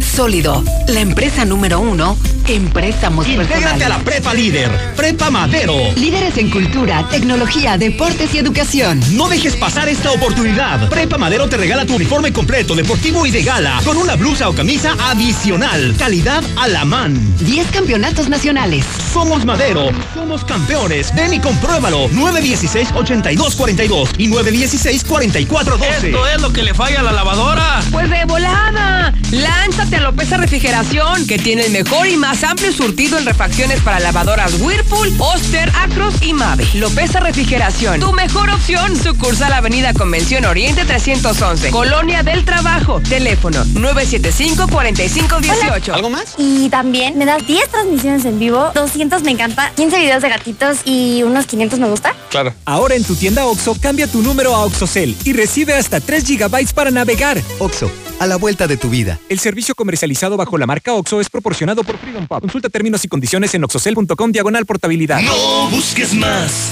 Sólido, la empresa número uno en préstamos Intégrate personales. a la Prepa Líder, Prepa Madero. Líderes en cultura, tecnología, deportes y educación. No dejes pasar esta oportunidad. Prepa Madero te regala tu uniforme completo, deportivo y de gala, con una blusa o camisa adicional. Calidad a la man. 10 campeonatos nacionales. Somos Madero, somos campeones. Ven y compruébalo. 916-8242 y 916-4412. Esto es lo que le falla a la lavadora. Pues de volada. Lánzate a Lopeza Refrigeración, que tiene el mejor y más amplio surtido en refacciones para lavadoras Whirlpool, Oster, Acros y Mave. Lopeza Refrigeración, tu mejor opción. Sucursal Avenida Convención Oriente 311, Colonia del Trabajo. Teléfono 975-4518. ¿Algo más? Y también me das 10 transmisiones en vivo, 200 me encanta, 15 videos de gatitos y unos 500 me gusta. Claro. Ahora en tu tienda OXO, cambia tu número a OXOCEL y recibe hasta 3 GB para navegar. OXO, a la vuelta de tu vida. El servicio comercializado bajo la marca OXO es proporcionado por Freedom Pop. Consulta términos y condiciones en oxocel.com diagonal portabilidad. No busques más.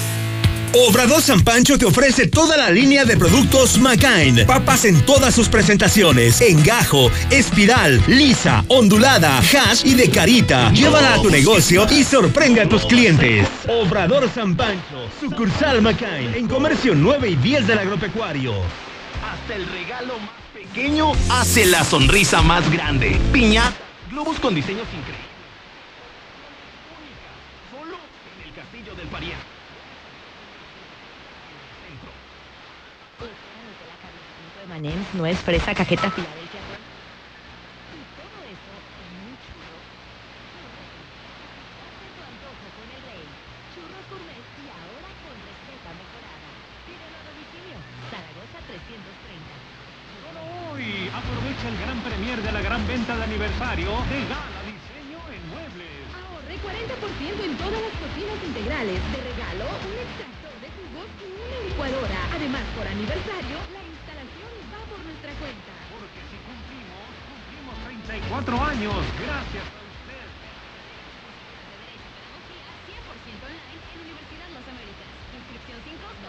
Obrador San Pancho te ofrece toda la línea de productos McCain. Papas en todas sus presentaciones. En gajo, espiral, lisa, ondulada, hash y de carita. Llévala a tu negocio y sorprende a tus clientes. Obrador San Pancho, sucursal McCain. En comercio 9 y 10 del agropecuario. Hasta el regalo más pequeño hace la sonrisa más grande. Piña, globos con diseños increíbles. Solo en el Castillo del Pariente. M&M's, nuez, fresa, cajeta. Y todo eso en un churro. Date tu antojo con el rey. Churros gourmet y ahora con receta mejorada. Pídelo a domicilio. Zaragoza 330. Solo hoy aprovecha el gran premier de la gran venta de aniversario de Gala Diseño en Muebles. Ahorre 40% en todas las cocinas integrales. De regalo, un extractor de jugos y una licuadora. Además, por aniversario, la instalación va por nuestra cuenta. Porque si cumplimos, cumplimos 34 años. Gracias a usted. 100% online en Universidad Las Américas. Inscripción sin costo.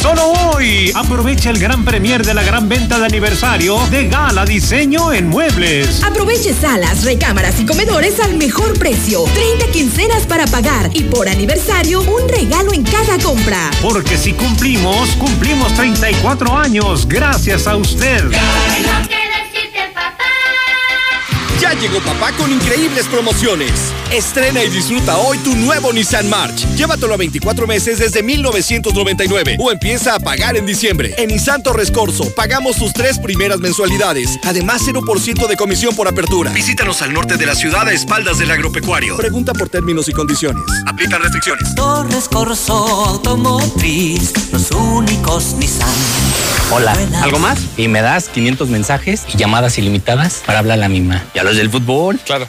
Solo hoy aprovecha el gran premier de la gran venta de aniversario de Gala Diseño en Muebles. Aproveche salas, recámaras y comedores al mejor precio. 30 quincenas para pagar y por aniversario un regalo en cada compra. Porque si cumplimos, cumplimos 34 años gracias a usted. Ya llegó papá con increíbles promociones. Estrena y disfruta hoy tu nuevo Nissan March. Llévatelo a 24 meses desde 1999 o empieza a pagar en diciembre. En Nissan Torres Corso pagamos tus tres primeras mensualidades. Además 0% de comisión por apertura. Visítanos al norte de la ciudad a espaldas del agropecuario. Pregunta por términos y condiciones. Aplican restricciones. Torres Corso Automotriz, los únicos Nissan. Hola, ¿algo más? Y me das 500 mensajes y llamadas ilimitadas para hablar a la misma. ¿Y a los del fútbol? Claro.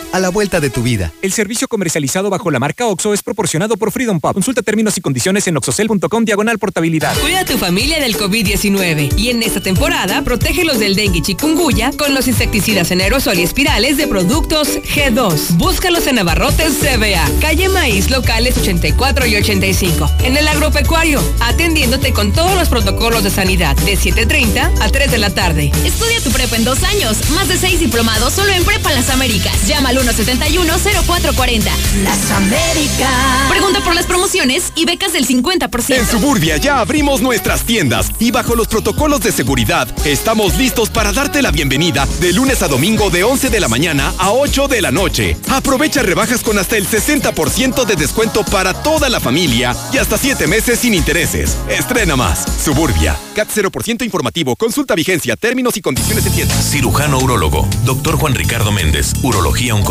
a la vuelta de tu vida. El servicio comercializado bajo la marca OXO es proporcionado por Freedom Pop. Consulta términos y condiciones en oxocel.com diagonal portabilidad. Cuida a tu familia del COVID-19 y en esta temporada protégelos del dengue y chikungunya con los insecticidas en aerosol y espirales de productos G2. Búscalos en Abarrotes CBA, calle Maíz, locales 84 y 85. En el agropecuario, atendiéndote con todos los protocolos de sanidad de 7.30 a 3 de la tarde. Estudia tu prepa en dos años, más de seis diplomados solo en Prepa Las Américas. Llámalo 710440. Las Américas. Pregunta por las promociones y becas del 50%. En Suburbia ya abrimos nuestras tiendas y bajo los protocolos de seguridad estamos listos para darte la bienvenida de lunes a domingo de 11 de la mañana a 8 de la noche. Aprovecha rebajas con hasta el 60% de descuento para toda la familia y hasta 7 meses sin intereses. Estrena más. Suburbia. CAT 0% informativo. Consulta vigencia, términos y condiciones de tienda. Cirujano urologo. Doctor Juan Ricardo Méndez. Urología oncológica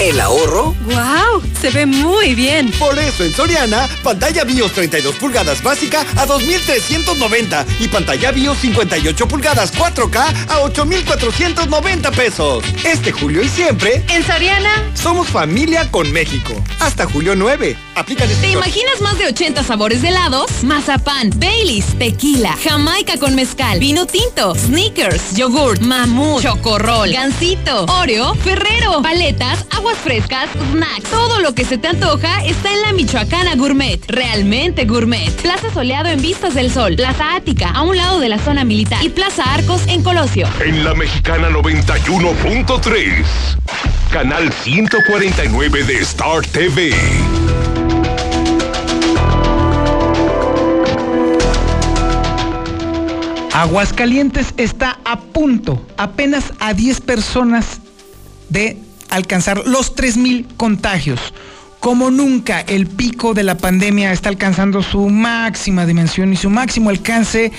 ¿El ahorro? ¡Wow! Se ve muy bien. Por eso en Soriana, pantalla BIOS 32 pulgadas básica a 2.390 y pantalla BIOS 58 pulgadas 4K a 8.490 pesos. Este julio y siempre, En Soriana. somos familia con México. Hasta julio 9. Aplica ¿Te imaginas más de 80 sabores de helados? Mazapán, Baileys, tequila, Jamaica con mezcal, vino tinto, sneakers, yogurt, mamut, chocorrol, gansito, Oreo, Ferrero, paletas, aguas frescas, snacks. Todo lo que se te antoja está en la Michoacana Gourmet. Realmente gourmet. Plaza Soleado en Vistas del Sol, Plaza Ática, a un lado de la zona militar y Plaza Arcos en Colosio. En la Mexicana 91.3. Canal 149 de Star TV. Aguascalientes está a punto, apenas a 10 personas de alcanzar los 3.000 contagios. Como nunca, el pico de la pandemia está alcanzando su máxima dimensión y su máximo alcance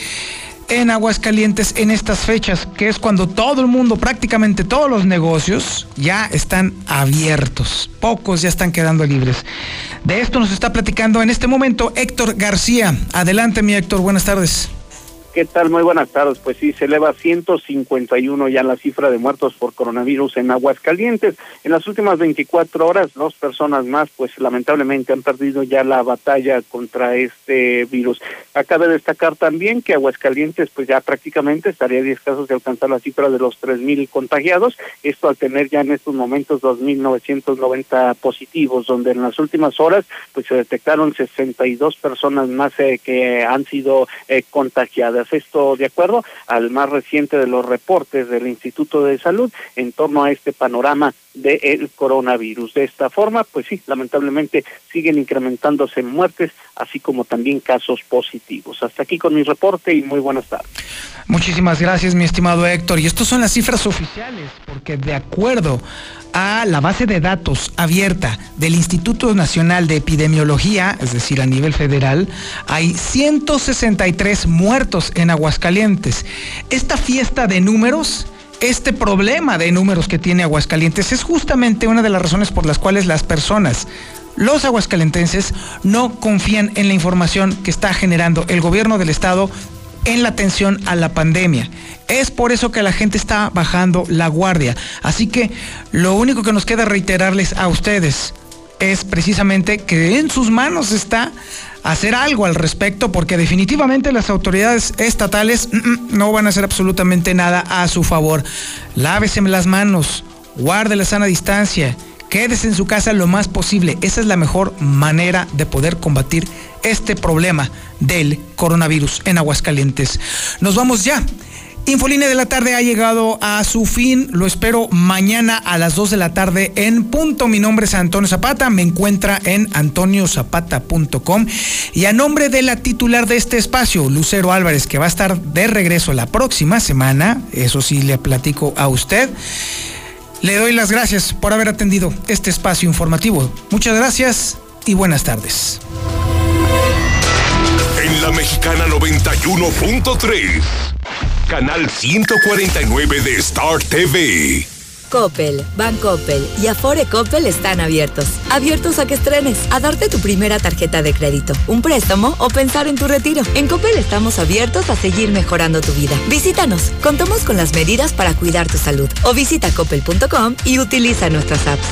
en Aguascalientes en estas fechas, que es cuando todo el mundo, prácticamente todos los negocios, ya están abiertos. Pocos ya están quedando libres. De esto nos está platicando en este momento Héctor García. Adelante, mi Héctor, buenas tardes. ¿Qué tal? Muy buenas tardes. Pues sí, se eleva a 151 ya la cifra de muertos por coronavirus en Aguascalientes. En las últimas 24 horas, dos personas más, pues lamentablemente han perdido ya la batalla contra este virus. Acaba de destacar también que Aguascalientes, pues ya prácticamente estaría a 10 casos de alcanzar la cifra de los 3.000 contagiados. Esto al tener ya en estos momentos 2.990 positivos, donde en las últimas horas, pues se detectaron 62 personas más eh, que han sido eh, contagiadas esto de acuerdo al más reciente de los reportes del Instituto de Salud en torno a este panorama del coronavirus. De esta forma, pues sí, lamentablemente siguen incrementándose muertes, así como también casos positivos. Hasta aquí con mi reporte y muy buenas tardes. Muchísimas gracias, mi estimado Héctor. Y estas son las cifras oficiales, porque de acuerdo a la base de datos abierta del Instituto Nacional de Epidemiología, es decir, a nivel federal, hay 163 muertos en Aguascalientes. Esta fiesta de números este problema de números que tiene Aguascalientes es justamente una de las razones por las cuales las personas, los aguascalentenses, no confían en la información que está generando el gobierno del estado en la atención a la pandemia. Es por eso que la gente está bajando la guardia. Así que lo único que nos queda reiterarles a ustedes es precisamente que en sus manos está hacer algo al respecto porque definitivamente las autoridades estatales no van a hacer absolutamente nada a su favor. Lávese las manos, guarde la sana distancia, quédese en su casa lo más posible. Esa es la mejor manera de poder combatir este problema del coronavirus en Aguascalientes. Nos vamos ya. Infolínea de la tarde ha llegado a su fin. Lo espero mañana a las 2 de la tarde en punto. Mi nombre es Antonio Zapata. Me encuentra en antoniozapata.com. Y a nombre de la titular de este espacio, Lucero Álvarez, que va a estar de regreso la próxima semana, eso sí le platico a usted. Le doy las gracias por haber atendido este espacio informativo. Muchas gracias y buenas tardes. En la Mexicana 91.3. Canal 149 de Star TV. Coppel, Bancoppel y Afore Coppel están abiertos. Abiertos a que estrenes, a darte tu primera tarjeta de crédito, un préstamo o pensar en tu retiro. En Coppel estamos abiertos a seguir mejorando tu vida. Visítanos, contamos con las medidas para cuidar tu salud o visita coppel.com y utiliza nuestras apps.